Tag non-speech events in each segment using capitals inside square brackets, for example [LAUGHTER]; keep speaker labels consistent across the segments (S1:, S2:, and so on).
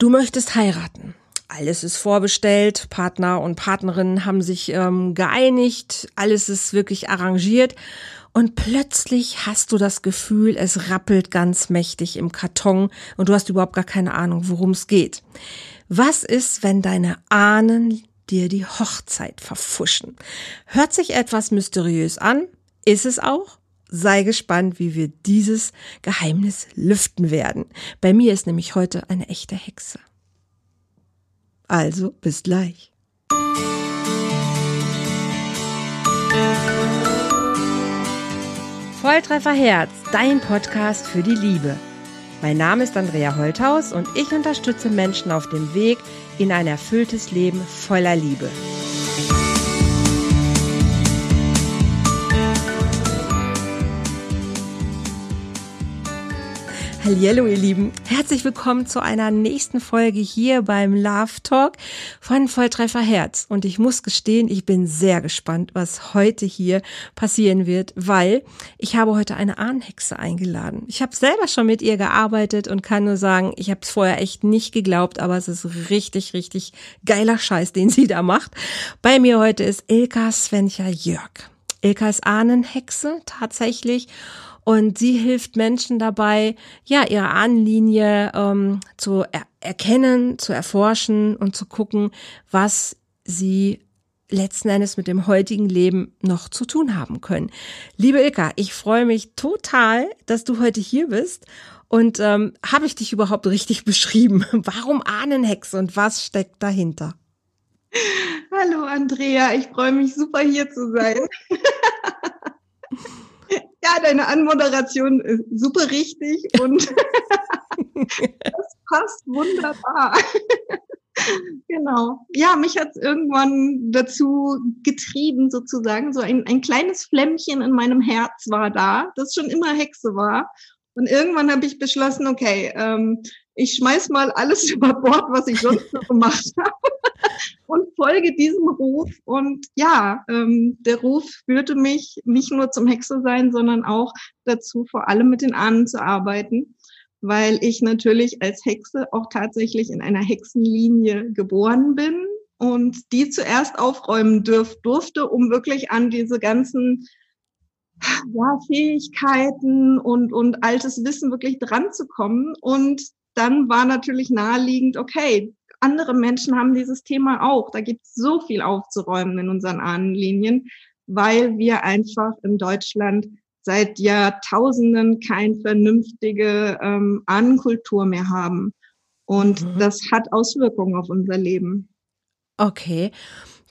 S1: Du möchtest heiraten. Alles ist vorbestellt, Partner und Partnerinnen haben sich ähm, geeinigt, alles ist wirklich arrangiert und plötzlich hast du das Gefühl, es rappelt ganz mächtig im Karton und du hast überhaupt gar keine Ahnung, worum es geht. Was ist, wenn deine Ahnen dir die Hochzeit verfuschen? Hört sich etwas mysteriös an, ist es auch? Sei gespannt, wie wir dieses Geheimnis lüften werden. Bei mir ist nämlich heute eine echte Hexe. Also bis gleich. Volltreffer Herz, dein Podcast für die Liebe. Mein Name ist Andrea Holthaus und ich unterstütze Menschen auf dem Weg in ein erfülltes Leben voller Liebe. Hallo ihr Lieben, herzlich willkommen zu einer nächsten Folge hier beim Love Talk von Volltreffer Herz. Und ich muss gestehen, ich bin sehr gespannt, was heute hier passieren wird, weil ich habe heute eine Ahnhexe eingeladen. Ich habe selber schon mit ihr gearbeitet und kann nur sagen, ich habe es vorher echt nicht geglaubt, aber es ist richtig, richtig geiler Scheiß, den sie da macht. Bei mir heute ist Ilka Svenja Jörg. Ilka ist Ahnenhexe tatsächlich und sie hilft Menschen dabei, ja, ihre Ahnenlinie ähm, zu er erkennen, zu erforschen und zu gucken, was sie letzten Endes mit dem heutigen Leben noch zu tun haben können. Liebe Ilka, ich freue mich total, dass du heute hier bist. Und ähm, habe ich dich überhaupt richtig [LAUGHS] beschrieben? Warum Ahnenhexe und was steckt dahinter?
S2: Hallo Andrea, ich freue mich super hier zu sein. [LAUGHS] Ja, deine Anmoderation ist super richtig und [LAUGHS] das passt wunderbar. genau. Ja, mich hat es irgendwann dazu getrieben, sozusagen. So ein, ein kleines Flämmchen in meinem Herz war da, das schon immer Hexe war. Und irgendwann habe ich beschlossen, okay, ähm, ich schmeiß mal alles [LAUGHS] über Bord, was ich sonst so gemacht habe und folge diesem Ruf. Und ja, ähm, der Ruf führte mich nicht nur zum Hexe sein, sondern auch dazu, vor allem mit den Ahnen zu arbeiten, weil ich natürlich als Hexe auch tatsächlich in einer Hexenlinie geboren bin und die zuerst aufräumen dürf, durfte, um wirklich an diese ganzen ja, Fähigkeiten und, und altes Wissen wirklich dran zu kommen. Und dann war natürlich naheliegend, okay, andere Menschen haben dieses Thema auch. Da gibt es so viel aufzuräumen in unseren Ahnenlinien, weil wir einfach in Deutschland seit Jahrtausenden keine vernünftige ähm, Ahnenkultur mehr haben. Und mhm. das hat Auswirkungen auf unser Leben.
S1: Okay.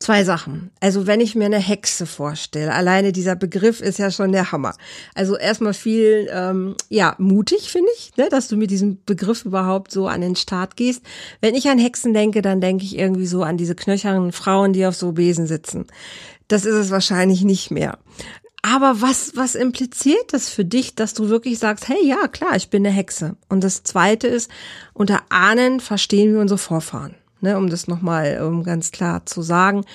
S1: Zwei Sachen. Also wenn ich mir eine Hexe vorstelle, alleine dieser Begriff ist ja schon der Hammer. Also erstmal viel, ähm, ja, mutig finde ich, ne, dass du mit diesem Begriff überhaupt so an den Start gehst. Wenn ich an Hexen denke, dann denke ich irgendwie so an diese knöchernen Frauen, die auf so Besen sitzen. Das ist es wahrscheinlich nicht mehr. Aber was, was impliziert das für dich, dass du wirklich sagst, hey, ja, klar, ich bin eine Hexe. Und das zweite ist, unter Ahnen verstehen wir unsere Vorfahren ne, um das nochmal um ganz klar zu sagen.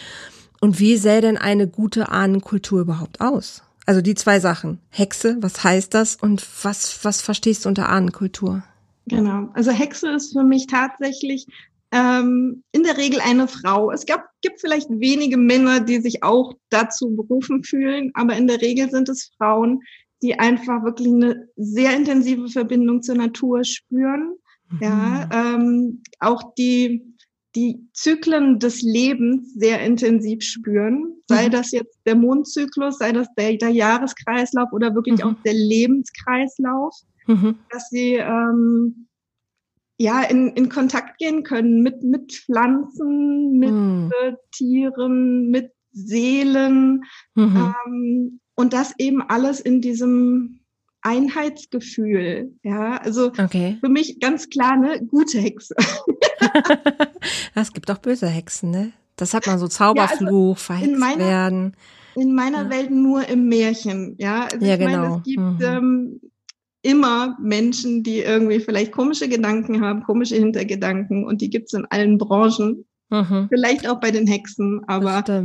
S1: Und wie sähe denn eine gute Ahnenkultur überhaupt aus? Also die zwei Sachen. Hexe, was heißt das? Und was, was verstehst du unter Ahnenkultur?
S2: Genau. Also Hexe ist für mich tatsächlich ähm, in der Regel eine Frau. Es gab, gibt vielleicht wenige Männer, die sich auch dazu berufen fühlen, aber in der Regel sind es Frauen, die einfach wirklich eine sehr intensive Verbindung zur Natur spüren. Mhm. Ja, ähm, auch die die Zyklen des Lebens sehr intensiv spüren, sei mhm. das jetzt der Mondzyklus, sei das der, der Jahreskreislauf oder wirklich mhm. auch der Lebenskreislauf, mhm. dass sie ähm, ja in, in Kontakt gehen können mit mit Pflanzen, mit mhm. äh, Tieren, mit Seelen mhm. ähm, und das eben alles in diesem Einheitsgefühl. Ja, also okay. für mich ganz klar eine gute Hexe. [LAUGHS]
S1: es gibt auch böse Hexen, ne? Das hat man so Zauberfluch, ja, also verhext
S2: meiner,
S1: werden.
S2: In meiner ja. Welt nur im Märchen, ja. Also
S1: ja,
S2: ich
S1: genau.
S2: Meine, es gibt mhm. ähm, immer Menschen, die irgendwie vielleicht komische Gedanken haben, komische Hintergedanken und die gibt's in allen Branchen. Mhm. Vielleicht auch bei den Hexen, aber das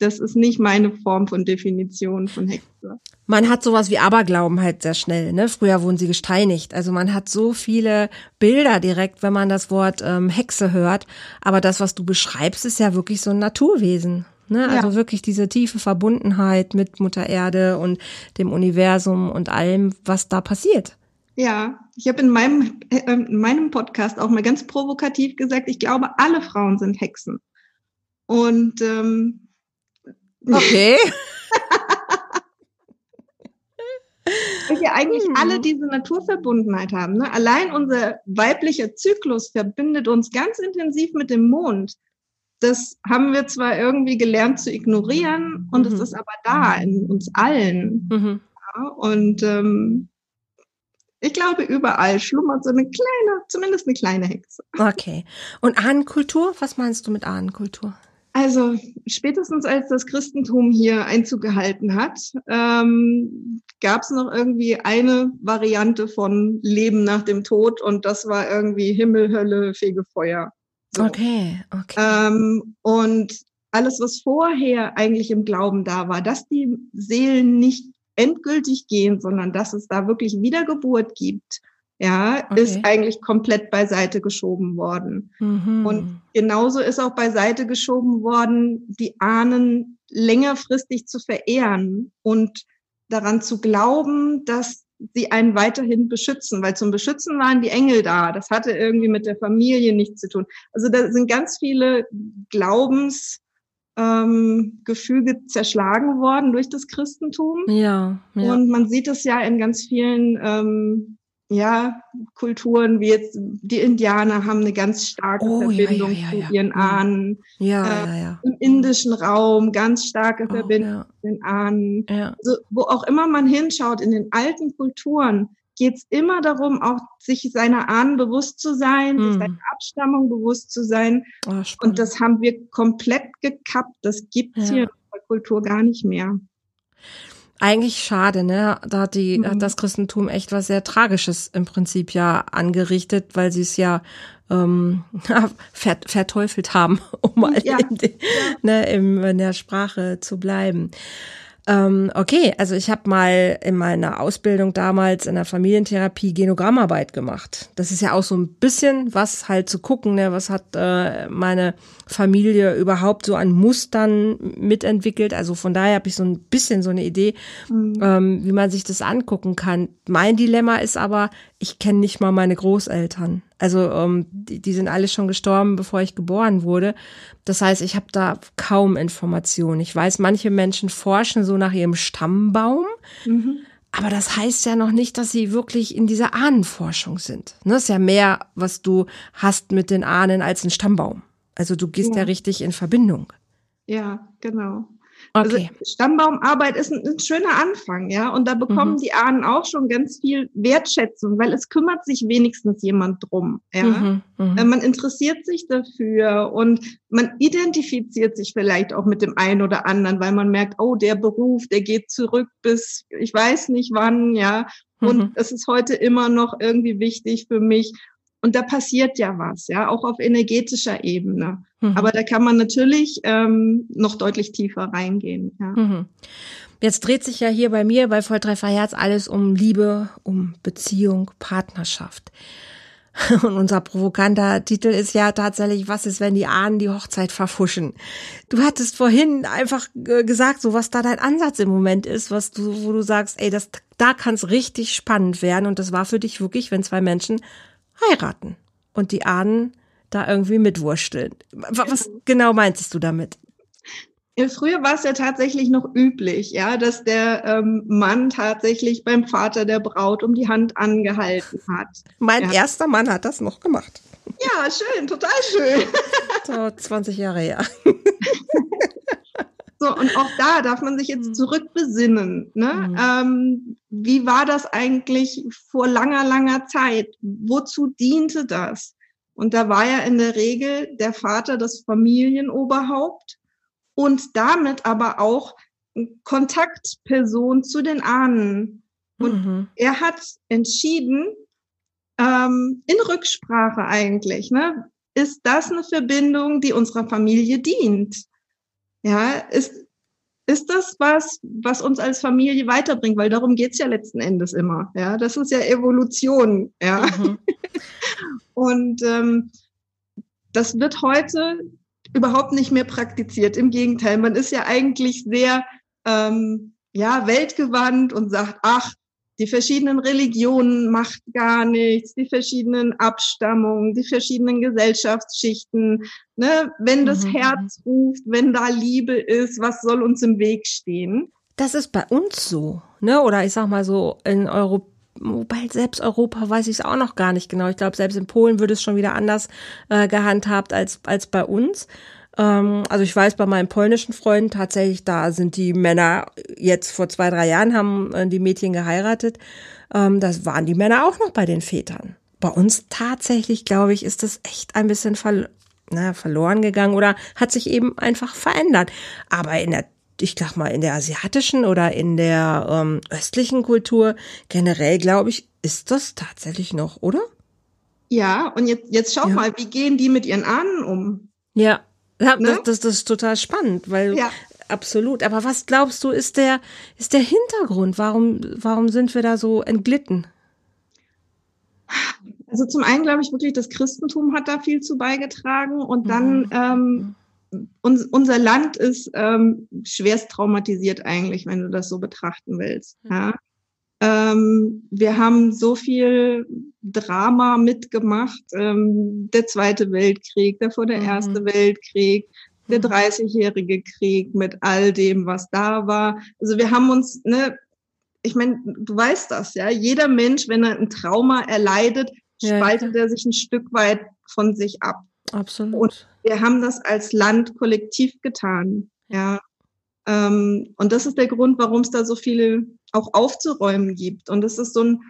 S2: ist nicht meine Form von Definition von Hexe.
S1: Man hat sowas wie Aberglauben halt sehr schnell. Ne? Früher wurden sie gesteinigt. Also man hat so viele Bilder direkt, wenn man das Wort ähm, Hexe hört. Aber das, was du beschreibst, ist ja wirklich so ein Naturwesen. Ne? Also ja. wirklich diese tiefe Verbundenheit mit Mutter Erde und dem Universum und allem, was da passiert.
S2: Ja, ich habe in meinem, äh, in meinem Podcast auch mal ganz provokativ gesagt, ich glaube, alle Frauen sind Hexen. Und ähm,
S1: okay. [LAUGHS]
S2: Weil wir eigentlich hm. alle diese Naturverbundenheit haben. Ne? Allein unser weiblicher Zyklus verbindet uns ganz intensiv mit dem Mond. Das haben wir zwar irgendwie gelernt zu ignorieren und es mhm. ist aber da in uns allen. Mhm. Ja, und ähm, ich glaube, überall schlummert so eine kleine, zumindest eine kleine Hexe.
S1: Okay. Und Ahnenkultur? Was meinst du mit Ahnenkultur?
S2: Also spätestens als das Christentum hier Einzug gehalten hat, ähm, gab es noch irgendwie eine Variante von Leben nach dem Tod und das war irgendwie Himmel, Hölle, Fegefeuer.
S1: So. Okay, okay.
S2: Ähm, und alles, was vorher eigentlich im Glauben da war, dass die Seelen nicht endgültig gehen, sondern dass es da wirklich Wiedergeburt gibt, ja, okay. ist eigentlich komplett beiseite geschoben worden. Mhm. Und genauso ist auch beiseite geschoben worden, die Ahnen längerfristig zu verehren und daran zu glauben, dass sie einen weiterhin beschützen, weil zum Beschützen waren die Engel da. Das hatte irgendwie mit der Familie nichts zu tun. Also da sind ganz viele Glaubens ähm, Gefüge zerschlagen worden durch das Christentum.
S1: Ja,
S2: ja. Und man sieht es ja in ganz vielen ähm, ja, Kulturen, wie jetzt die Indianer haben eine ganz starke oh, Verbindung ja, ja, ja, zu ihren Ahnen.
S1: Ja, äh, ja, ja.
S2: Im indischen Raum ganz starke oh, Verbindung zu den Ahnen. Ja. Also, wo auch immer man hinschaut, in den alten Kulturen geht es immer darum, auch sich seiner Ahnen bewusst zu sein, hm. sich seiner Abstammung bewusst zu sein. Oh, Und das haben wir komplett gekappt. Das gibt's hier in der Kultur gar nicht mehr
S1: eigentlich schade, ne? Da hat die, mhm. hat das Christentum echt was sehr Tragisches im Prinzip ja angerichtet, weil sie es ja ähm, [LAUGHS] vert, verteufelt haben, [LAUGHS] um mal ja. in, die, ne, in der Sprache zu bleiben. Ähm, okay, also ich habe mal in meiner Ausbildung damals in der Familientherapie Genogrammarbeit gemacht. Das ist ja auch so ein bisschen was halt zu gucken, ne? was hat äh, meine Familie überhaupt so an Mustern mitentwickelt. Also von daher habe ich so ein bisschen so eine Idee, mhm. ähm, wie man sich das angucken kann. Mein Dilemma ist aber, ich kenne nicht mal meine Großeltern. Also ähm, die, die sind alle schon gestorben, bevor ich geboren wurde. Das heißt, ich habe da kaum Informationen. Ich weiß, manche Menschen forschen so nach ihrem Stammbaum. Mhm. Aber das heißt ja noch nicht, dass sie wirklich in dieser Ahnenforschung sind. Ne, das ist ja mehr, was du hast mit den Ahnen als ein Stammbaum. Also du gehst ja, ja richtig in Verbindung.
S2: Ja, genau. Also okay. Also Stammbaumarbeit ist ein, ein, schöner Anfang, ja. Und da bekommen mhm. die Ahnen auch schon ganz viel Wertschätzung, weil es kümmert sich wenigstens jemand drum. Ja? Mhm. Mhm. Äh, man interessiert sich dafür und man identifiziert sich vielleicht auch mit dem einen oder anderen, weil man merkt, oh, der Beruf, der geht zurück bis ich weiß nicht wann, ja. Und mhm. es ist heute immer noch irgendwie wichtig für mich. Und da passiert ja was, ja, auch auf energetischer Ebene. Mhm. Aber da kann man natürlich ähm, noch deutlich tiefer reingehen. Ja. Mhm.
S1: Jetzt dreht sich ja hier bei mir bei Volltreffer Herz alles um Liebe, um Beziehung, Partnerschaft. [LAUGHS] Und unser provokanter Titel ist ja tatsächlich, was ist, wenn die Ahnen die Hochzeit verfuschen? Du hattest vorhin einfach gesagt, so was da dein Ansatz im Moment ist, was du, wo du sagst, ey, das, da kann es richtig spannend werden. Und das war für dich wirklich, wenn zwei Menschen heiraten und die Ahnen da irgendwie mitwursteln. Was genau meintest du damit?
S2: Früher war es ja tatsächlich noch üblich, ja, dass der ähm, Mann tatsächlich beim Vater der Braut um die Hand angehalten hat.
S1: Mein
S2: ja.
S1: erster Mann hat das noch gemacht.
S2: Ja, schön, total schön. [LAUGHS]
S1: So 20 Jahre her. [LAUGHS]
S2: So, und auch da darf man sich jetzt hm. zurückbesinnen. Ne? Mhm. Ähm, wie war das eigentlich vor langer, langer Zeit? Wozu diente das? Und da war ja in der Regel der Vater das Familienoberhaupt und damit aber auch Kontaktperson zu den Ahnen. Und mhm. er hat entschieden, ähm, in Rücksprache eigentlich, ne, ist das eine Verbindung, die unserer Familie dient? Ja, ist, ist das was, was uns als Familie weiterbringt? Weil darum geht's ja letzten Endes immer. Ja, das ist ja Evolution. Ja. Mhm. [LAUGHS] Und ähm, das wird heute überhaupt nicht mehr praktiziert. Im Gegenteil, man ist ja eigentlich sehr ähm, ja weltgewandt und sagt, ach, die verschiedenen Religionen macht gar nichts, die verschiedenen Abstammungen, die verschiedenen Gesellschaftsschichten. Ne? Wenn das mhm. Herz ruft, wenn da Liebe ist, was soll uns im Weg stehen?
S1: Das ist bei uns so, ne? Oder ich sag mal so in Europa wobei selbst Europa weiß ich es auch noch gar nicht genau. Ich glaube, selbst in Polen würde es schon wieder anders äh, gehandhabt als, als bei uns. Ähm, also ich weiß bei meinen polnischen Freunden tatsächlich, da sind die Männer jetzt vor zwei, drei Jahren haben äh, die Mädchen geheiratet. Ähm, das waren die Männer auch noch bei den Vätern. Bei uns tatsächlich, glaube ich, ist das echt ein bisschen ver na, verloren gegangen oder hat sich eben einfach verändert. Aber in der ich sag mal, in der asiatischen oder in der ähm, östlichen Kultur generell, glaube ich, ist das tatsächlich noch, oder?
S2: Ja, und jetzt, jetzt schau ja. mal, wie gehen die mit ihren Ahnen um?
S1: Ja? Das, das, das ist total spannend, weil ja. absolut. Aber was glaubst du, ist der, ist der Hintergrund? Warum, warum sind wir da so entglitten?
S2: Also zum einen glaube ich wirklich, das Christentum hat da viel zu beigetragen und dann mhm. ähm, uns, unser Land ist ähm, schwerst traumatisiert eigentlich, wenn du das so betrachten willst. Mhm. Ja? Ähm, wir haben so viel Drama mitgemacht. Ähm, der Zweite Weltkrieg, davor der mhm. Erste Weltkrieg, der 30-jährige mhm. Krieg mit all dem, was da war. Also wir haben uns, ne, ich meine, du weißt das, ja. Jeder Mensch, wenn er ein Trauma erleidet, spaltet ja, er sich ein Stück weit von sich ab.
S1: Absolut.
S2: Und wir haben das als Land kollektiv getan, ja. Ähm, und das ist der Grund, warum es da so viele auch aufzuräumen gibt. Und das ist so ein,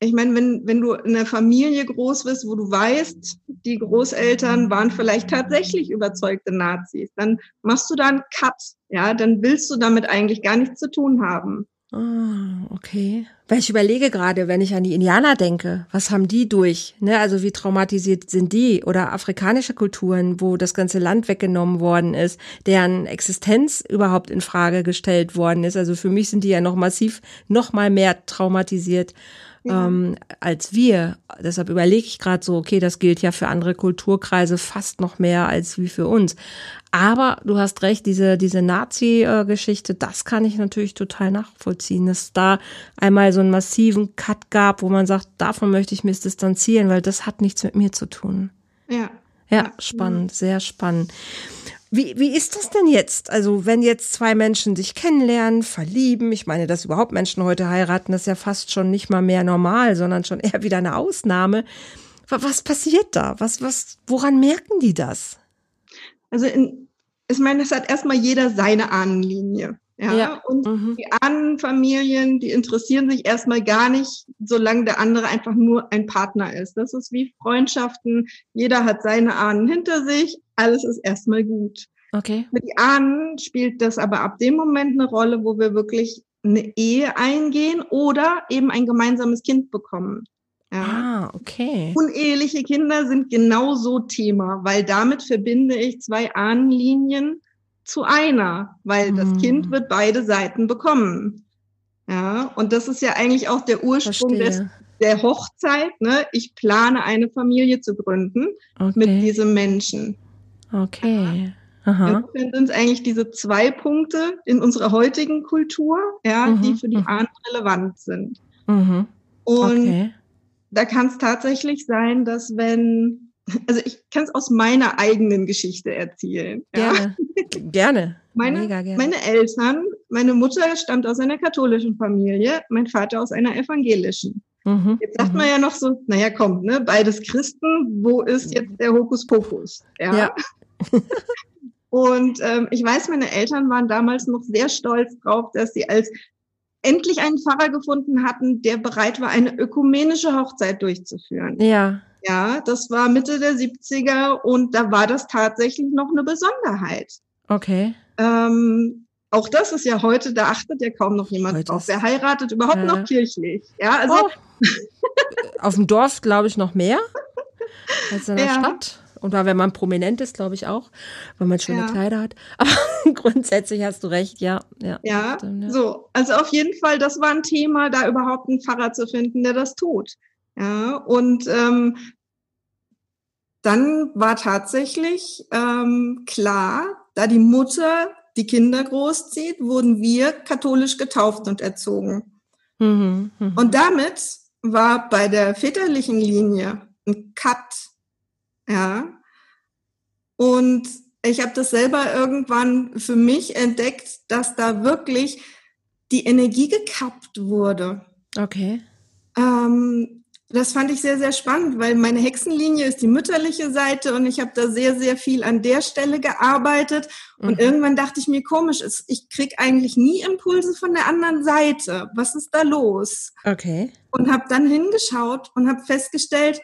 S2: ich meine, wenn, wenn du in einer Familie groß wirst, wo du weißt, die Großeltern waren vielleicht tatsächlich überzeugte Nazis, dann machst du da einen Cut, ja, dann willst du damit eigentlich gar nichts zu tun haben.
S1: Ah, okay. Weil ich überlege gerade, wenn ich an die Indianer denke, was haben die durch? Ne? Also wie traumatisiert sind die? Oder afrikanische Kulturen, wo das ganze Land weggenommen worden ist, deren Existenz überhaupt in Frage gestellt worden ist. Also für mich sind die ja noch massiv, noch mal mehr traumatisiert ja. ähm, als wir. Deshalb überlege ich gerade so, okay, das gilt ja für andere Kulturkreise fast noch mehr als wie für uns. Aber du hast recht, diese, diese Nazi-Geschichte, das kann ich natürlich total nachvollziehen, dass da einmal so einen massiven Cut gab, wo man sagt, davon möchte ich mich distanzieren, weil das hat nichts mit mir zu tun.
S2: Ja.
S1: Ja, spannend, sehr spannend. Wie, wie ist das denn jetzt? Also, wenn jetzt zwei Menschen sich kennenlernen, verlieben, ich meine, dass überhaupt Menschen heute heiraten, das ist ja fast schon nicht mal mehr normal, sondern schon [LAUGHS] eher wieder eine Ausnahme. Was passiert da? Was, was, woran merken die das?
S2: Also in, ich meine, es hat erstmal jeder seine Ahnenlinie. Ja, ja. und mhm. die Ahnenfamilien, die interessieren sich erstmal gar nicht, solange der andere einfach nur ein Partner ist. Das ist wie Freundschaften. Jeder hat seine Ahnen hinter sich. Alles ist erstmal gut.
S1: Okay.
S2: Mit Ahnen spielt das aber ab dem Moment eine Rolle, wo wir wirklich eine Ehe eingehen oder eben ein gemeinsames Kind bekommen.
S1: Ja. Ah, okay.
S2: Uneheliche Kinder sind genauso Thema, weil damit verbinde ich zwei Ahnenlinien zu einer, weil das hm. Kind wird beide Seiten bekommen. Ja, und das ist ja eigentlich auch der Ursprung des, der Hochzeit. Ne? Ich plane eine Familie zu gründen okay. mit diesem Menschen.
S1: Okay.
S2: Aha. Insofern sind es eigentlich diese zwei Punkte in unserer heutigen Kultur, ja, mhm. die für die mhm. Ahnen relevant sind.
S1: Mhm.
S2: Und okay da kann es tatsächlich sein, dass wenn, also ich kann es aus meiner eigenen Geschichte erzählen.
S1: Gerne, ja. gerne.
S2: Meine, Mega gerne. meine Eltern, meine Mutter stammt aus einer katholischen Familie, mein Vater aus einer evangelischen. Mhm. Jetzt sagt mhm. man ja noch so, naja, komm, ne, beides Christen, wo ist jetzt der Hokuspokus? Ja. ja. [LAUGHS] Und ähm, ich weiß, meine Eltern waren damals noch sehr stolz drauf, dass sie als endlich einen Pfarrer gefunden hatten, der bereit war, eine ökumenische Hochzeit durchzuführen.
S1: Ja.
S2: Ja, das war Mitte der 70er und da war das tatsächlich noch eine Besonderheit.
S1: Okay.
S2: Ähm, auch das ist ja heute, da achtet ja kaum noch jemand heute drauf. Wer heiratet überhaupt ja. noch kirchlich? Ja, also.
S1: Oh. [LAUGHS] Auf dem Dorf glaube ich noch mehr als in der ja. Stadt. Und weil wenn man prominent ist, glaube ich auch, weil man schöne
S2: Ja.
S1: Kleider hat. [LAUGHS] Aber grundsätzlich hast du recht, ja. Ja,
S2: Ja,
S1: stimmt, ja.
S2: so. Also auf jeden Fall, das war ein Thema, da überhaupt einen Pfarrer zu finden, der das tut. Ja, und ähm, dann war tatsächlich ähm, klar, da die Mutter die Kinder großzieht, wurden wir katholisch getauft und erzogen.
S1: Mhm, mhm.
S2: Und damit war bei der väterlichen Linie ein Cut. Ja. Und ich habe das selber irgendwann für mich entdeckt, dass da wirklich die Energie gekappt wurde.
S1: okay.
S2: Ähm, das fand ich sehr, sehr spannend, weil meine Hexenlinie ist die mütterliche Seite und ich habe da sehr, sehr viel an der Stelle gearbeitet. Und
S1: Mhm.
S2: irgendwann dachte ich mir, komisch, ich krieg eigentlich nie Impulse von der anderen Seite. Was ist da los?
S1: Okay.
S2: und habe dann hingeschaut und habe festgestellt,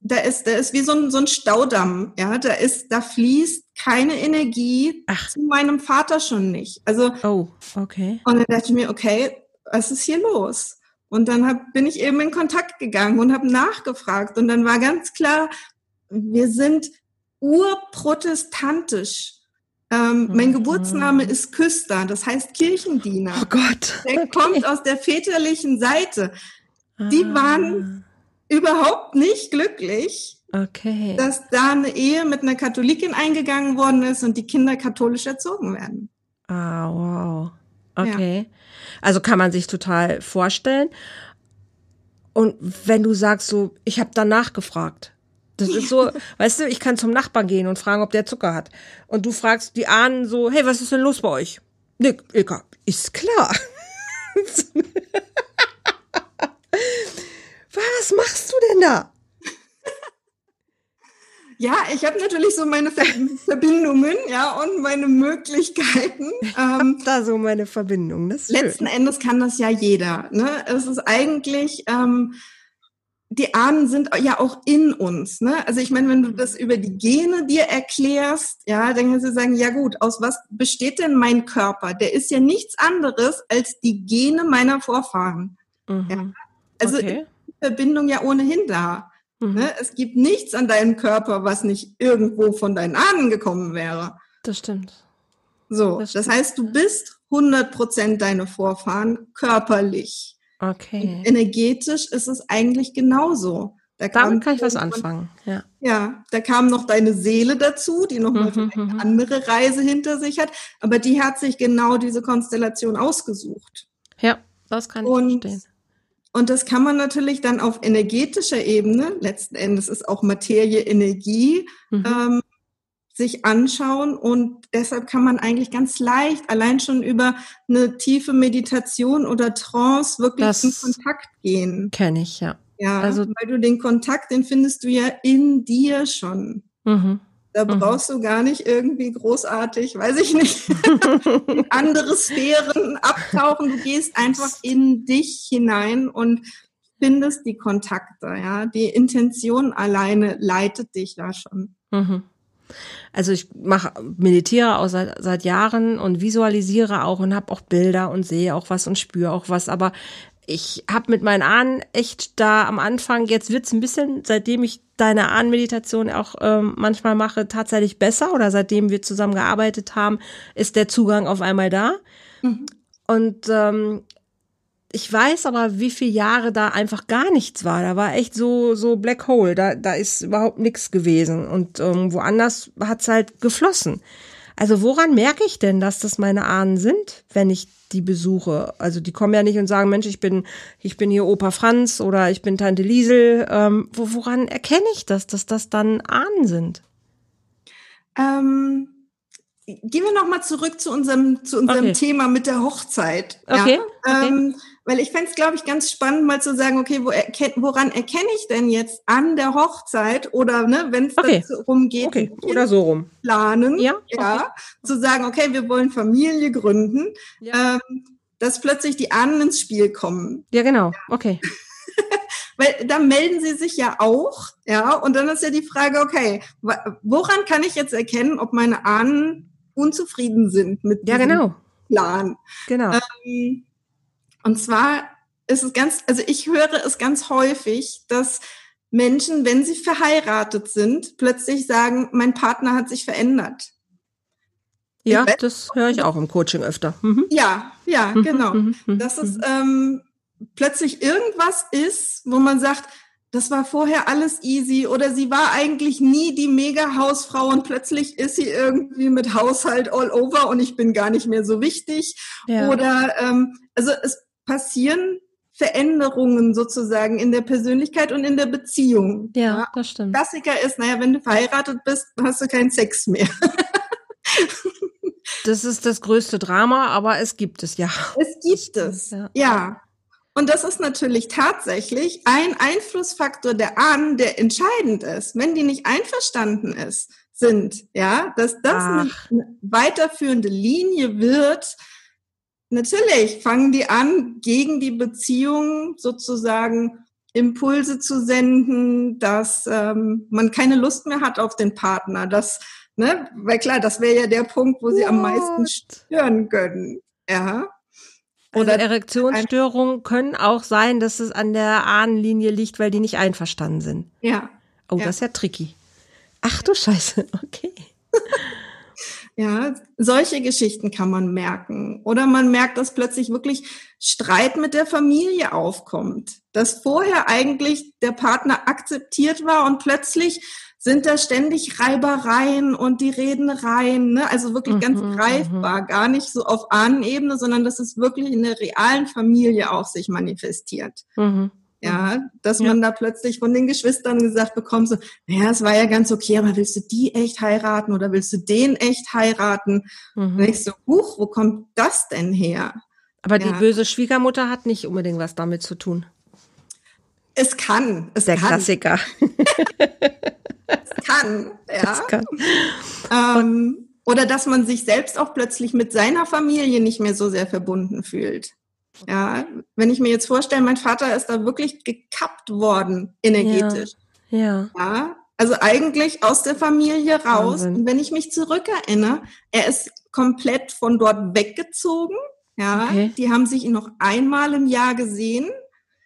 S2: da ist, da ist wie so ein, so ein Staudamm, ja, da ist, da fließt keine Energie
S1: Ach.
S2: zu meinem Vater schon nicht. Also,
S1: Oh, okay.
S2: und dann dachte ich mir, okay, was ist hier los? Und dann hab, bin ich eben in Kontakt gegangen und habe nachgefragt und dann war ganz klar, wir sind urprotestantisch. Ähm, mein
S1: Mhm.
S2: Geburtsname ist Küster, das heißt Kirchendiener.
S1: Oh Gott.
S2: Der kommt aus der väterlichen Seite. die
S1: Ah,
S2: waren- Überhaupt nicht glücklich,
S1: Okay.
S2: dass da eine Ehe mit einer Katholikin eingegangen worden ist und die Kinder katholisch erzogen werden.
S1: Ah, wow. Okay. Also kann man sich total vorstellen. Und wenn du sagst so, ich habe danach gefragt. Das ist so, weißt du, ich kann zum Nachbarn gehen und fragen, ob der Zucker hat. Und du fragst die Ahnen so, hey, was ist denn los bei euch? Nick, Ilka, ist klar. [LAUGHS] was machst du denn da?
S2: Ja, ich habe natürlich so meine Ver [LAUGHS] Verbindungen, ja, und meine Möglichkeiten. [LAUGHS] Ähm,
S1: Da so meine Verbindung. Das
S2: letzten
S1: schön.
S2: Endes kann das ja jeder. Ne? Es ist eigentlich, ähm, die Ahnen sind ja auch in uns. Ne? Also ich meine, wenn du das über die Gene dir erklärst, ja, dann kannst du sagen, ja gut, aus was besteht denn mein Körper? Der ist ja nichts anderes als die Gene meiner Vorfahren.
S1: Mhm.
S2: Also
S1: okay.
S2: Verbindung ja ohnehin da.
S1: Mhm.
S2: Ne? Es gibt nichts an deinem Körper, was nicht irgendwo von deinen Ahnen gekommen wäre.
S1: Das stimmt.
S2: So,
S1: Das
S2: das,
S1: stimmt,
S2: heißt, du bist 100% deine Vorfahren körperlich.
S1: Okay.
S2: Energetisch ist es eigentlich genauso. Da kam
S1: Damit kann ich was anfangen. Ja.
S2: Ja, da kam noch deine Seele dazu, die nochmal
S1: Mhm,
S2: vielleicht
S1: mhm.
S2: eine andere Reise hinter sich hat, aber die hat sich genau diese Konstellation ausgesucht.
S1: Ja, das kann ich
S2: Und,
S1: verstehen.
S2: Und das kann man natürlich dann auf energetischer Ebene, letzten Endes ist auch Materie Energie,
S1: Mhm.
S2: ähm, sich anschauen und deshalb kann man eigentlich ganz leicht allein schon über eine tiefe Meditation oder Trance wirklich
S1: Das-
S2: in Kontakt gehen.
S1: Kenne ich, ja.
S2: Ja,
S1: also-
S2: weil du den Kontakt, den findest du ja in dir schon.
S1: Mhm.
S2: Da
S1: Mhm.
S2: brauchst du gar nicht irgendwie großartig, weiß ich nicht, [LAUGHS] andere Sphären abtauchen. Du gehst einfach in dich hinein und findest die Kontakte, ja. Die Intention alleine leitet dich da schon.
S1: Mhm. Also ich mache meditiere auch seit, seit Jahren und visualisiere auch und habe auch Bilder und sehe auch was und spüre auch was, aber ich habe mit meinen Ahnen echt da am Anfang, jetzt wird's ein bisschen, seitdem ich deine Ahnenmeditation auch ähm, manchmal mache, tatsächlich besser oder seitdem wir zusammen gearbeitet haben, ist der Zugang auf einmal da.
S2: Mhm.
S1: Und ähm, ich weiß aber, wie viele Jahre da einfach gar nichts war. Da war echt so so Black Hole. Da da ist überhaupt nichts gewesen und ähm, woanders hat's halt geflossen. Also woran merke ich denn, dass das meine Ahnen sind, wenn ich die besuche? Also die kommen ja nicht und sagen, Mensch, ich bin ich bin hier Opa Franz oder ich bin Tante Liesel. Ähm, wo, woran erkenne ich das, dass das dann Ahnen sind?
S2: Ähm, gehen wir nochmal zurück zu unserem, zu unserem
S1: Okay.
S2: Thema mit der Hochzeit.
S1: Okay,
S2: Ja?
S1: okay.
S2: Ähm, weil ich fände es, glaube ich, ganz spannend, mal zu sagen, okay, wo erken woran erkenne ich denn jetzt an der Hochzeit oder ne, wenn es
S1: Okay.
S2: darum geht,
S1: Okay, oder so rum.
S2: planen,
S1: Ja,
S2: ja, zu sagen, okay, wir wollen Familie gründen,
S1: Ja.
S2: ähm, dass plötzlich die Ahnen ins Spiel kommen.
S1: Ja, genau. Okay. [LAUGHS]
S2: Weil da melden sie sich ja auch, ja, und dann ist ja die Frage, okay, woran kann ich jetzt erkennen, ob meine Ahnen unzufrieden sind mit
S1: Ja, genau.
S2: Plan?
S1: Genau.
S2: Ähm, Und zwar ist es ganz, also ich höre es ganz häufig, dass Menschen, wenn sie verheiratet sind, plötzlich sagen, mein Partner hat sich verändert.
S1: Ja, das höre ich auch im Coaching öfter. Mhm.
S2: Ja, ja, mhm, genau. Mhm, mhm, Dass es ähm, plötzlich irgendwas ist, wo man sagt, das war vorher alles easy oder sie war eigentlich nie die Mega-Hausfrau und plötzlich ist sie irgendwie mit Haushalt all over und ich bin gar nicht mehr so wichtig. Ja. Oder ähm, also es passieren Veränderungen sozusagen in der Persönlichkeit und in der Beziehung.
S1: Ja, ja. das stimmt.
S2: Klassiker ist, naja, wenn du verheiratet bist, hast du keinen Sex mehr. [LAUGHS]
S1: das ist das größte Drama, aber es gibt es ja.
S2: Es gibt es, ja. ja. Und das ist natürlich tatsächlich ein Einflussfaktor der Ahnen, der entscheidend ist. Wenn die nicht einverstanden ist, sind, ja, dass das eine weiterführende Linie wird, natürlich fangen die an, gegen die Beziehung sozusagen Impulse zu senden, dass ähm, man keine Lust mehr hat auf den Partner, dass, ne, weil klar, das wäre ja der Punkt, wo sie What? am meisten stören können. Ja.
S1: Also Oder also Erektionsstörungen können auch sein, dass es an der Ahnenlinie liegt, weil die nicht einverstanden sind.
S2: Ja.
S1: Oh,
S2: ja.
S1: das ist ja tricky. Ach du Scheiße, [LAUGHS] okay.
S2: Ja, solche Geschichten kann man merken. Oder man merkt, dass plötzlich wirklich Streit mit der Familie aufkommt. Dass vorher eigentlich der Partner akzeptiert war und plötzlich sind da ständig Reibereien und die Rednereien, ne? also wirklich ganz mhm, greifbar, mhm. gar nicht so auf Ahnenebene, sondern dass es wirklich in der realen Familie auch sich manifestiert. Mhm. Ja, dass ja. man da plötzlich von den Geschwistern gesagt bekommt, so, naja, es war ja ganz okay, aber willst du die echt heiraten oder willst du den echt heiraten? Mhm. Und ich so, huch, wo kommt das denn her?
S1: Aber ja. die böse Schwiegermutter hat nicht unbedingt was damit zu tun.
S2: Es kann. Es
S1: Der
S2: kann.
S1: Klassiker.
S2: es kann, [LAUGHS] ja. Es kann. Ähm, oder dass man sich selbst auch plötzlich mit seiner Familie nicht mehr so sehr verbunden fühlt. Ja, wenn ich mir jetzt vorstelle, mein Vater ist da wirklich gekappt worden, energetisch.
S1: Ja. ja.
S2: ja also eigentlich aus der Familie raus. Wahnsinn. Und wenn ich mich zurückerinnere, er ist komplett von dort weggezogen. Ja, okay. die haben sich noch einmal im Jahr gesehen.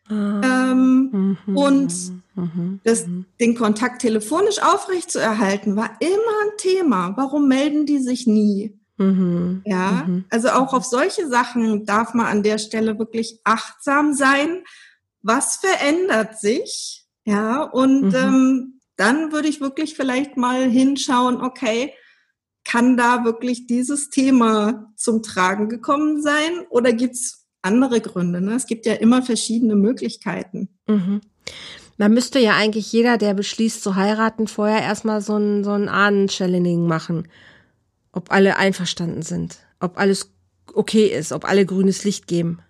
S2: Ah. Ähm, mhm. Und mhm. Das, mhm. den Kontakt telefonisch aufrecht zu erhalten, war immer ein Thema. Warum melden die sich nie? Mhm. Ja, mhm. also auch auf solche Sachen darf man an der Stelle wirklich achtsam sein. Was verändert sich? Ja, und mhm. ähm, dann würde ich wirklich vielleicht mal hinschauen, okay, kann da wirklich dieses Thema zum Tragen gekommen sein oder gibt's andere Gründe? Ne? Es gibt ja immer verschiedene Möglichkeiten.
S1: Mhm. Man müsste ja eigentlich jeder, der beschließt zu heiraten, vorher erstmal so ein, so ein Ahnen-Channeling machen ob alle einverstanden sind, ob alles okay ist, ob alle grünes Licht geben.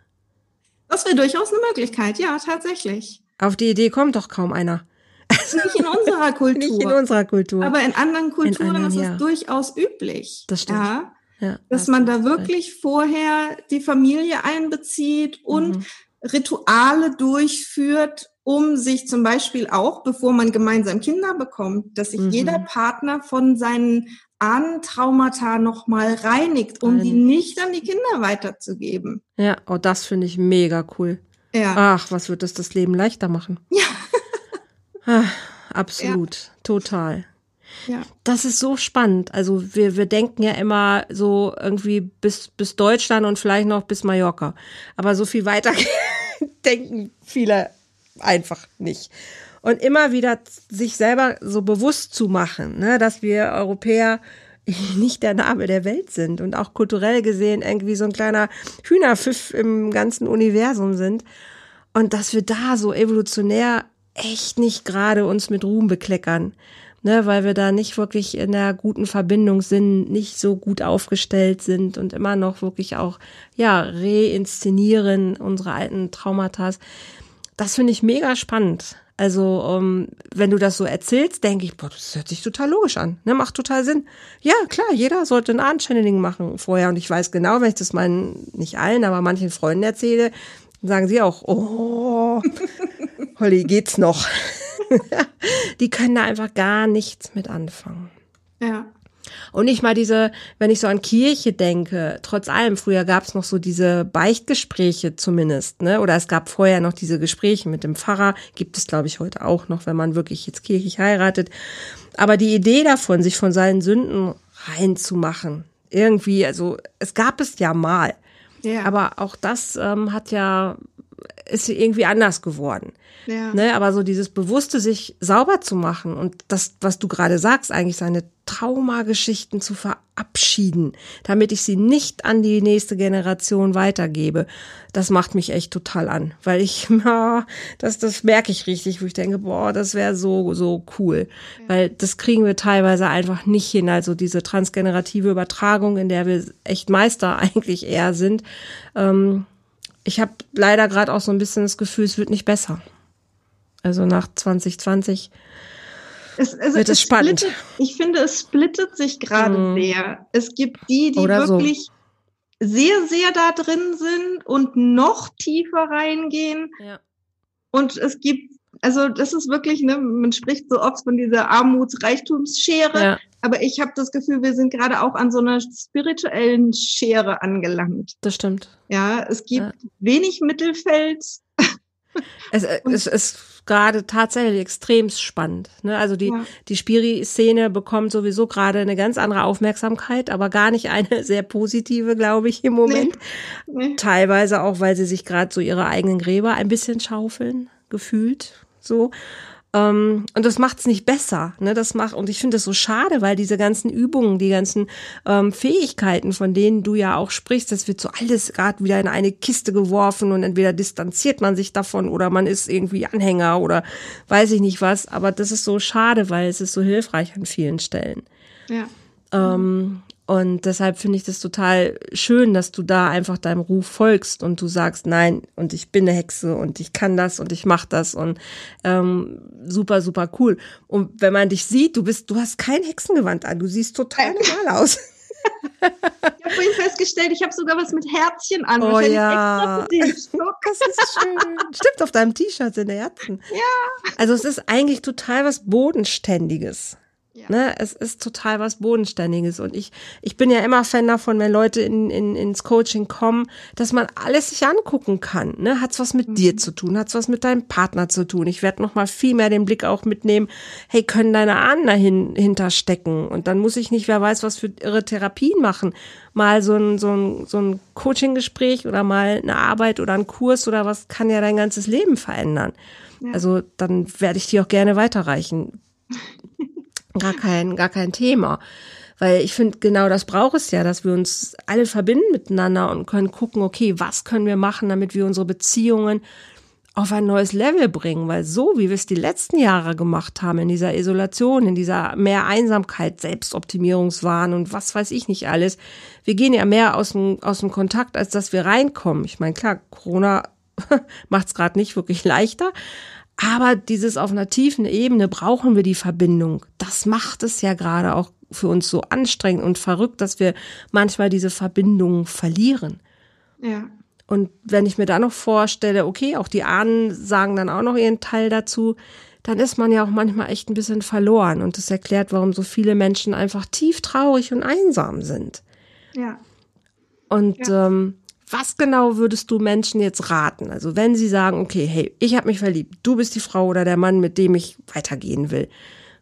S2: Das wäre durchaus eine Möglichkeit, ja, tatsächlich.
S1: Auf die Idee kommt doch kaum einer.
S2: Nicht in unserer Kultur. [LAUGHS]
S1: Nicht in unserer Kultur.
S2: Aber in anderen Kulturen in anderen, ist es ja. durchaus üblich.
S1: Das stimmt.
S2: Ja, ja, dass man da wirklich recht. vorher die Familie einbezieht und mhm. Rituale durchführt, um sich zum Beispiel auch, bevor man gemeinsam Kinder bekommt, dass sich mhm. jeder Partner von seinen an Traumata nochmal reinigt, um die nicht an die Kinder weiterzugeben.
S1: Ja, oh, das finde ich mega cool. Ja. Ach, was wird das das Leben leichter machen? [LAUGHS]
S2: Ja.
S1: Ach, absolut, ja. total.
S2: Ja.
S1: Das ist so spannend. Also wir, wir denken ja immer so irgendwie bis, bis Deutschland und vielleicht noch bis Mallorca. Aber so viel weiter [LAUGHS] denken viele einfach nicht und immer wieder sich selber so bewusst zu machen, ne, dass wir Europäer [LAUGHS] nicht der Nabel der Welt sind und auch kulturell gesehen irgendwie so ein kleiner Hühnerpfiff im ganzen Universum sind und dass wir da so evolutionär echt nicht gerade uns mit Ruhm bekleckern, ne, weil wir da nicht wirklich in der guten Verbindung sind, nicht so gut aufgestellt sind und immer noch wirklich auch ja reinszenieren unsere alten Traumata. Das finde ich mega spannend. Also, um, ähm, wenn du das so erzählst, denke ich, boah, das hört sich total logisch an. Ne? Macht total Sinn. Ja, klar, jeder sollte ein Ahnchanneling machen vorher. Und ich weiß genau, wenn ich das meinen, nicht allen, aber manchen Freunden erzähle, sagen sie auch, oh, [LAUGHS] Holly, geht's noch? [LAUGHS] Die können da einfach gar nichts mit anfangen.
S2: Ja.
S1: Und nicht mal diese, wenn ich so an Kirche denke, trotz allem, früher gab es noch so diese Beichtgespräche zumindest, ne? Oder es gab vorher noch diese Gespräche mit dem Pfarrer, gibt es, glaube ich, heute auch noch, wenn man wirklich jetzt kirchlich heiratet. Aber die Idee davon, sich von seinen Sünden reinzumachen, irgendwie, also es gab es ja mal. Ja. Aber auch das ähm, hat ja, ist irgendwie anders geworden. Ja. Ne, aber so dieses Bewusste, sich sauber zu machen und das, was du gerade sagst, eigentlich seine Traumageschichten zu verabschieden, damit ich sie nicht an die nächste Generation weitergebe, das macht mich echt total an, weil ich, ja, [LAUGHS] das, das merke ich richtig, wo ich denke, boah, das wäre so, so cool, ja. weil das kriegen wir teilweise einfach nicht hin, also diese transgenerative Übertragung, in der wir echt Meister [LAUGHS] eigentlich eher sind. Ähm, ich habe leider gerade auch so ein bisschen das Gefühl, es wird nicht besser. Also nach 2020 es, also wird es, es spannend.
S2: Splittet, ich finde, es splittet sich gerade mhm. sehr. Es gibt die, die Oder wirklich so. sehr, sehr da drin sind und noch tiefer reingehen. Ja. Und es gibt, also das ist wirklich, ne, man spricht so oft von dieser Armuts-Reichtumsschere, ja. aber ich habe das Gefühl, wir sind gerade auch an so einer spirituellen Schere angelangt.
S1: Das stimmt.
S2: Ja, es gibt ja. wenig Mittelfeld. [LAUGHS]
S1: Es, es, es gerade tatsächlich extrem spannend. Ne? Also die, ja. die Spiri-Szene bekommt sowieso gerade eine ganz andere Aufmerksamkeit, aber gar nicht eine [LAUGHS] sehr positive, glaube ich, im Moment. Nee. Nee. Teilweise auch, weil sie sich gerade so ihre eigenen Gräber ein bisschen schaufeln, gefühlt so. Ähm, und das macht es nicht besser. Ne? Das macht, und ich finde es so schade, weil diese ganzen Übungen, die ganzen ähm, Fähigkeiten, von denen du ja auch sprichst, das wird so alles gerade wieder in eine Kiste geworfen und entweder distanziert man sich davon oder man ist irgendwie Anhänger oder weiß ich nicht was. Aber das ist so schade, weil es ist so hilfreich an vielen Stellen. Ja. Ähm, und deshalb finde ich das total schön, dass du da einfach deinem Ruf folgst und du sagst, nein, und ich bin eine Hexe und ich kann das und ich mach das und ähm, super, super cool. Und wenn man dich sieht, du bist, du hast kein Hexengewand an, du siehst total normal aus. [LAUGHS]
S2: ich habe vorhin festgestellt, ich habe sogar was mit Herzchen an.
S1: Oh ja. [LAUGHS] Das ist schön. Stimmt, auf deinem T-Shirt sind Herzen. Ja. Also es ist eigentlich total was Bodenständiges. Ja. Ne, es ist total was Bodenständiges. Und ich, ich bin ja immer Fan davon, wenn Leute in, in, ins Coaching kommen, dass man alles sich angucken kann. Ne? Hat's was mit mhm. dir zu tun? Hat's was mit deinem Partner zu tun? Ich werde noch mal viel mehr den Blick auch mitnehmen, hey, können deine Ahnen dahin hinterstecken? Und dann muss ich nicht, wer weiß, was für ihre Therapien machen. Mal so ein, so ein, so ein Coaching-Gespräch oder mal eine Arbeit oder ein Kurs oder was kann ja dein ganzes Leben verändern. Ja. Also dann werde ich die auch gerne weiterreichen. [LAUGHS] Gar kein, gar kein Thema. Weil ich finde, genau das braucht es ja, dass wir uns alle verbinden miteinander und können gucken, okay, was können wir machen, damit wir unsere Beziehungen auf ein neues Level bringen, weil so wie wir es die letzten Jahre gemacht haben, in dieser Isolation, in dieser mehr Einsamkeit, Selbstoptimierungswahn und was weiß ich nicht alles, wir gehen ja mehr aus dem, aus dem Kontakt, als dass wir reinkommen. Ich meine, klar, Corona [LAUGHS] macht es gerade nicht wirklich leichter, aber dieses auf einer tiefen Ebene brauchen wir die Verbindung. Das macht es ja gerade auch für uns so anstrengend und verrückt, dass wir manchmal diese Verbindung verlieren. Ja. Und wenn ich mir da noch vorstelle, okay, auch die Ahnen sagen dann auch noch ihren Teil dazu, dann ist man ja auch manchmal echt ein bisschen verloren. Und das erklärt, warum so viele Menschen einfach tief traurig und einsam sind. Ja. Und ja. Ähm, was genau würdest du Menschen jetzt raten? Also wenn sie sagen, okay, hey, ich habe mich verliebt, du bist die Frau oder der Mann, mit dem ich weitergehen will.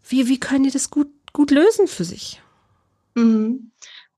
S1: Wie, wie können die das gut, gut lösen für sich?
S2: Mhm.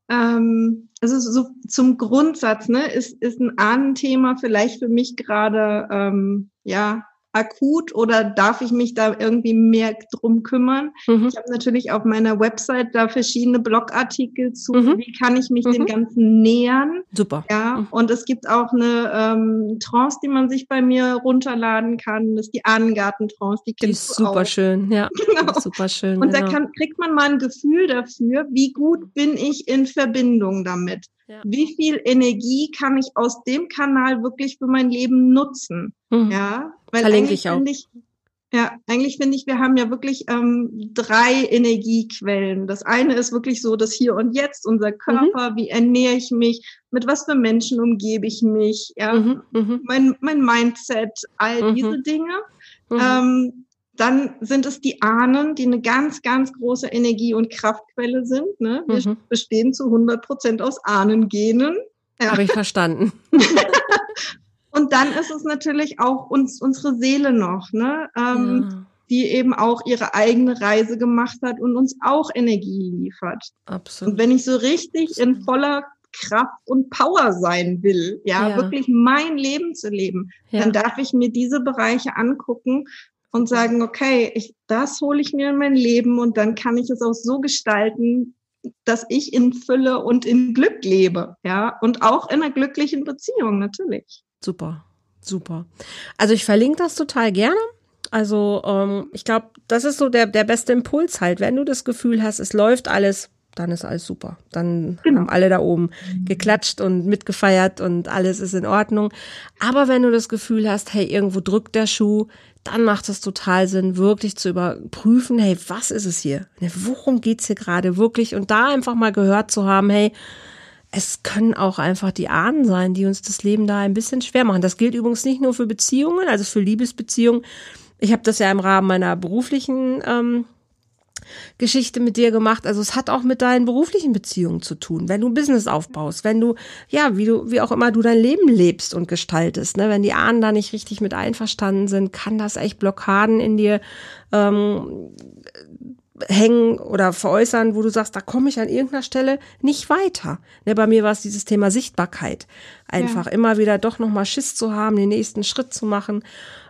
S2: Ähm, also so zum Grundsatz, ne, ist, ist ein Ahnenthema vielleicht für mich gerade ähm, ja akut oder darf ich mich da irgendwie mehr drum kümmern? Mhm. Ich habe natürlich auf meiner Website da verschiedene Blogartikel zu, mhm. wie kann ich mich mhm. dem Ganzen nähern.
S1: Super.
S2: Ja, mhm. und es gibt auch eine ähm, Trance, die man sich bei mir runterladen kann. Das ist die Ahnengarten-Trance,
S1: die kennst die ist du super auch. schön, ja. [LAUGHS]
S2: Genau. Super schön. Und genau. da kann, kriegt man mal ein Gefühl dafür, wie gut bin ich in Verbindung damit. Ja. Wie viel Energie kann ich aus dem Kanal wirklich für mein Leben nutzen? Mhm. Ja,
S1: weil Verlinke ich auch.
S2: Ich, ja, eigentlich finde ich, wir haben ja wirklich ähm, drei Energiequellen. Das eine ist wirklich so das Hier und Jetzt, unser mhm. Körper, mhm. wie ernähre ich mich, mit was für Menschen umgebe ich mich, ja, mhm, mhm. mein, mein Mindset, all mhm. diese Dinge. Mhm. Ähm, dann sind es die Ahnen, die eine ganz, ganz große Energie- und Kraftquelle sind. Ne? Wir bestehen zu 100 Prozent aus Ahnengenen.
S1: Ja. Habe ich verstanden. [LAUGHS]
S2: und dann ist es natürlich auch uns, unsere Seele noch, ne? Ähm, ja. die eben auch ihre eigene Reise gemacht hat und uns auch Energie liefert. Absolut. Und wenn ich so richtig in voller Kraft und Power sein will, ja, ja. wirklich mein Leben zu leben, ja. dann darf ich mir diese Bereiche angucken und sagen, okay, ich, das hole ich mir in mein Leben und dann kann ich es auch so gestalten, dass ich in Fülle und in Glück lebe, ja, und auch in einer glücklichen Beziehung natürlich.
S1: Super, super. Also ich verlinke das total gerne. Also ähm, ich glaube, das ist so der, der beste Impuls halt. Wenn du das Gefühl hast, es läuft alles dann ist alles super. Dann genau. haben alle da oben geklatscht und mitgefeiert und alles ist in Ordnung. Aber wenn du das Gefühl hast, hey, irgendwo drückt der Schuh, dann macht es total Sinn, wirklich zu überprüfen, hey, was ist es hier? Worum geht's hier gerade wirklich? Und da einfach mal gehört zu haben, hey, es können auch einfach die Ahnen sein, die uns das Leben da ein bisschen schwer machen. Das gilt übrigens nicht nur für Beziehungen, also für Liebesbeziehungen. Ich habe das ja im Rahmen meiner beruflichen ähm, Geschichte mit dir gemacht. Also es hat auch mit deinen beruflichen Beziehungen zu tun. Wenn du ein Business aufbaust, wenn du, ja, wie du, wie auch immer du dein Leben lebst und gestaltest, ne, wenn die Ahnen da nicht richtig mit einverstanden sind, kann das echt Blockaden in dir ähm, hängen oder veräußern, wo du sagst, da komme ich an irgendeiner Stelle nicht weiter. Ne, bei mir war es dieses Thema Sichtbarkeit. Einfach ja. immer wieder doch nochmal Schiss zu haben, den nächsten Schritt zu machen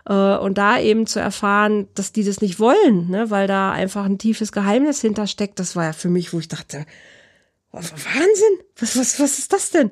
S1: äh, und da eben zu erfahren, dass die das nicht wollen, ne, weil da einfach ein tiefes Geheimnis hintersteckt. Das war ja für mich, wo ich dachte, Wahnsinn, was, was, was ist das denn?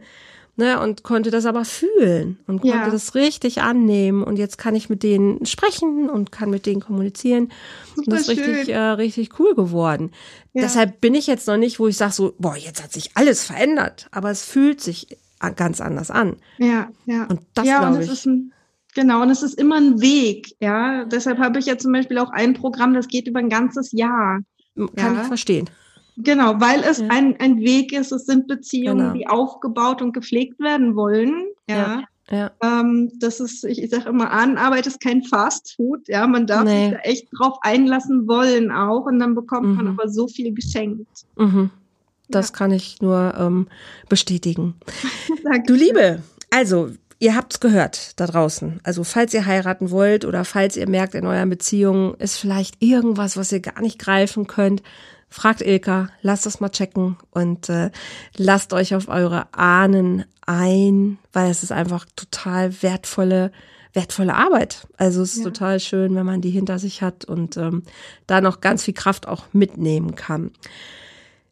S1: Ne, und konnte das aber fühlen und konnte ja. das richtig annehmen. Und jetzt kann ich mit denen sprechen und kann mit denen kommunizieren. Super und das ist richtig, äh, richtig cool geworden. Ja. Deshalb bin ich jetzt noch nicht, wo ich sage so, boah, jetzt hat sich alles verändert. Aber es fühlt sich ganz anders an.
S2: Ja, ja.
S1: Und das ja, glaube ich.
S2: Ein, genau, und es ist immer ein Weg. Ja, deshalb habe ich ja zum Beispiel auch ein Programm, das geht über ein ganzes Jahr.
S1: Kann ja. ich verstehen.
S2: Genau, weil es ja. ein, ein Weg ist, es sind Beziehungen, genau. die aufgebaut und gepflegt werden wollen. Ja. ja. Ähm, das ist, ich, sage immer, Arbeit ist kein Fast Food. Ja, man darf nee. sich da echt drauf einlassen wollen auch und dann bekommt mhm. man aber so viel geschenkt.
S1: Mhm. Das ja. kann ich nur ähm, bestätigen. [LAUGHS] du Liebe, also Ihr habt's gehört da draußen. Also falls ihr heiraten wollt oder falls ihr merkt, in euren Beziehungen ist vielleicht irgendwas, was ihr gar nicht greifen könnt, fragt Ilka, lasst das mal checken und äh, lasst euch auf eure Ahnen ein, weil es ist einfach total wertvolle, wertvolle Arbeit. Also es ist ja. total schön, wenn man die hinter sich hat und ähm, da noch ganz viel Kraft auch mitnehmen kann.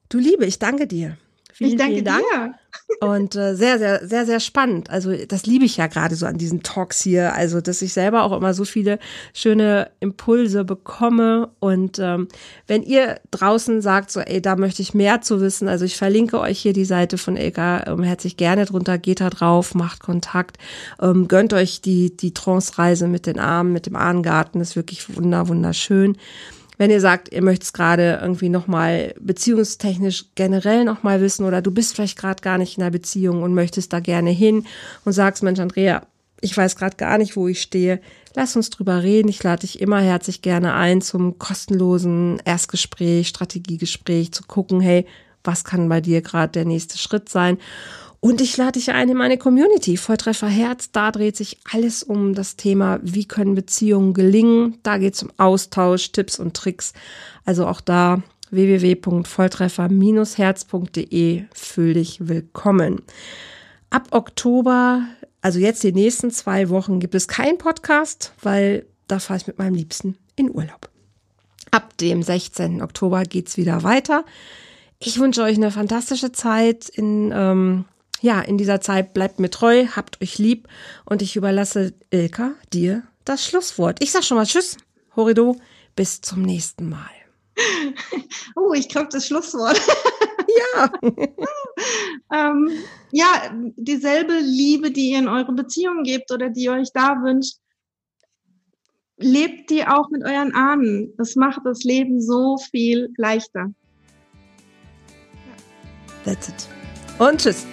S1: Du Liebe, ich danke dir.
S2: Vielen, ich danke vielen Dank. dir.
S1: Und äh, sehr, sehr, sehr, sehr spannend. Also das liebe ich ja gerade so an diesen Talks hier. Also, dass ich selber auch immer so viele schöne Impulse bekomme. Und ähm, wenn ihr draußen sagt, so, ey, da möchte ich mehr zu wissen, also ich verlinke euch hier die Seite von Ilka ähm, herzlich gerne drunter, geht da drauf, macht Kontakt, ähm, gönnt euch die, die Trance-Reise mit den Armen, mit dem Ahnengarten, ist wirklich wunder, wunderschön. Wenn ihr sagt, ihr möchtet gerade irgendwie nochmal beziehungstechnisch generell nochmal wissen oder du bist vielleicht gerade gar nicht in einer Beziehung und möchtest da gerne hin und sagst, Mensch, Andrea, ich weiß gerade gar nicht, wo ich stehe. Lass uns drüber reden. Ich lade dich immer herzlich gerne ein zum kostenlosen Erstgespräch, Strategiegespräch, zu gucken, hey, was kann bei dir gerade der nächste Schritt sein? Und ich lade dich ein in meine Community, Volltreffer Herz. Da dreht sich alles um das Thema, wie können Beziehungen gelingen. Da geht es um Austausch, Tipps und Tricks. Also auch da www.volltreffer-herz.de fühl dich willkommen. Ab Oktober, also jetzt die nächsten zwei Wochen, gibt es keinen Podcast, weil da fahre ich mit meinem Liebsten in Urlaub. Ab dem 16. Oktober geht's wieder weiter. Ich wünsche euch eine fantastische Zeit in ähm, ja, in dieser Zeit bleibt mir treu, habt euch lieb und ich überlasse Ilka dir das Schlusswort. Ich sag schon mal Tschüss, Horido, bis zum nächsten Mal. [LAUGHS]
S2: Oh, ich glaube das Schlusswort. [LAUGHS]
S1: Ja. [LAUGHS]
S2: ähm, ja, dieselbe Liebe, die ihr in eure Beziehung gebt oder die ihr euch da wünscht, lebt die auch mit euren Ahnen. Das macht das Leben so viel leichter.
S1: That's it. Und tschüss.